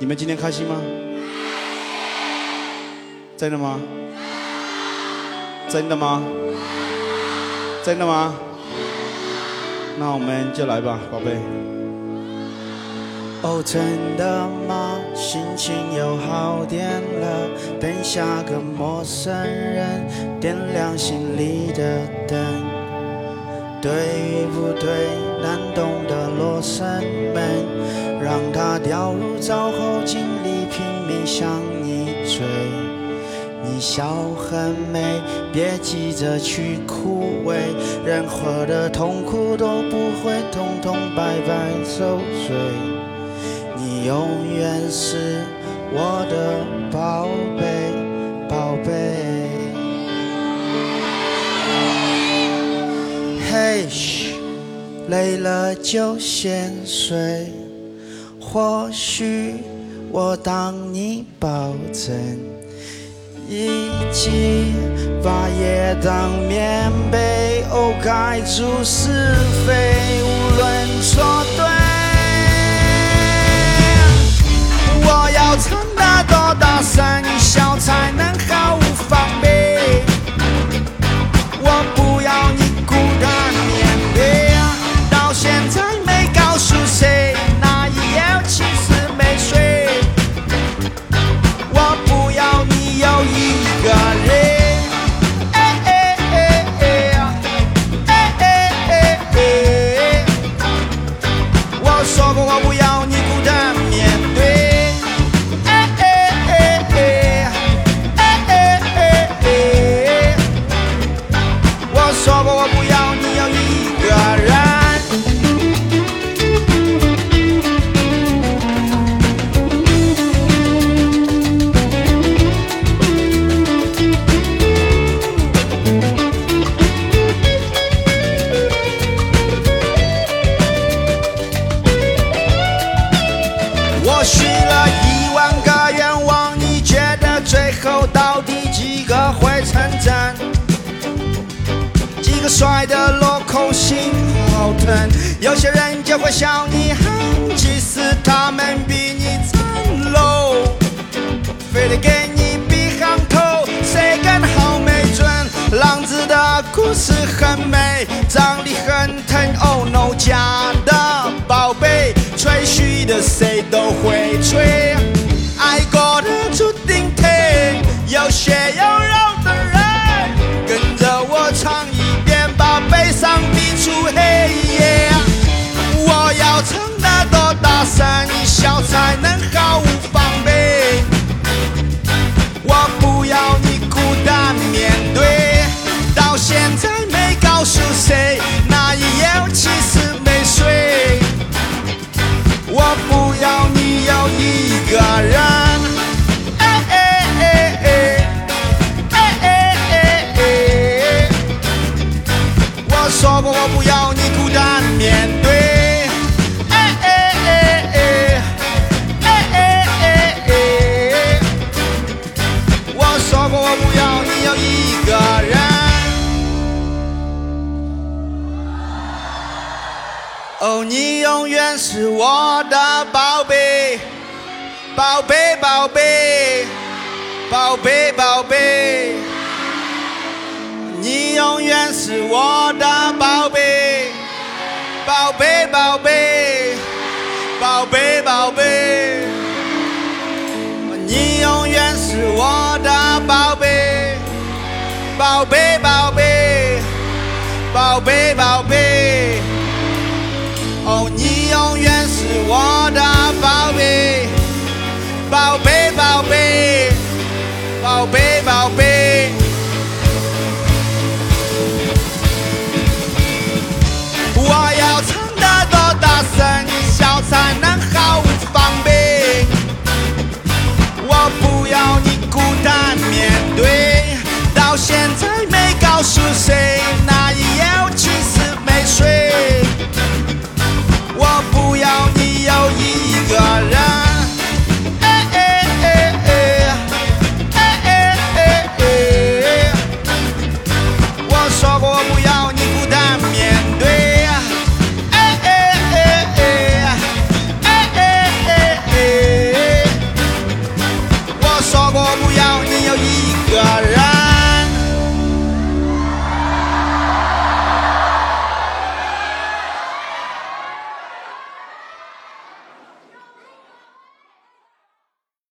你们今天开心吗？真的吗？真的吗？真的吗？那我们就来吧，宝贝。哦，真的吗？心情又好点了。等下个陌生人点亮心里的灯，对不对？难懂的罗生门，让它掉入沼后，尽力拼命向你追。你笑很美，别急着去枯萎，任何的痛苦都不会通通白白受罪。你永远是我的宝贝，宝贝。嘿，累了就先睡，或许我当你保证。一起把夜当棉被，哦，盖住是非，无论错对。不要我许了一万个愿望，你觉得最后到底几个会成真？几个帅的落空心好疼，有些人就会笑你憨，其实他们比你惨喽，非得给你比行头，谁更好没准。浪子的故事很美，长得很疼，Oh no，假哦，你永远是我的宝贝，宝贝宝贝，宝贝宝贝。你永远是我的宝贝，宝贝宝贝，宝贝宝贝。你永远是我的宝贝，宝贝宝贝，宝贝宝贝宝贝，宝贝宝贝。我要唱得多大声，笑才能毫无防备。我不要你孤单面对，到现在没告诉谁，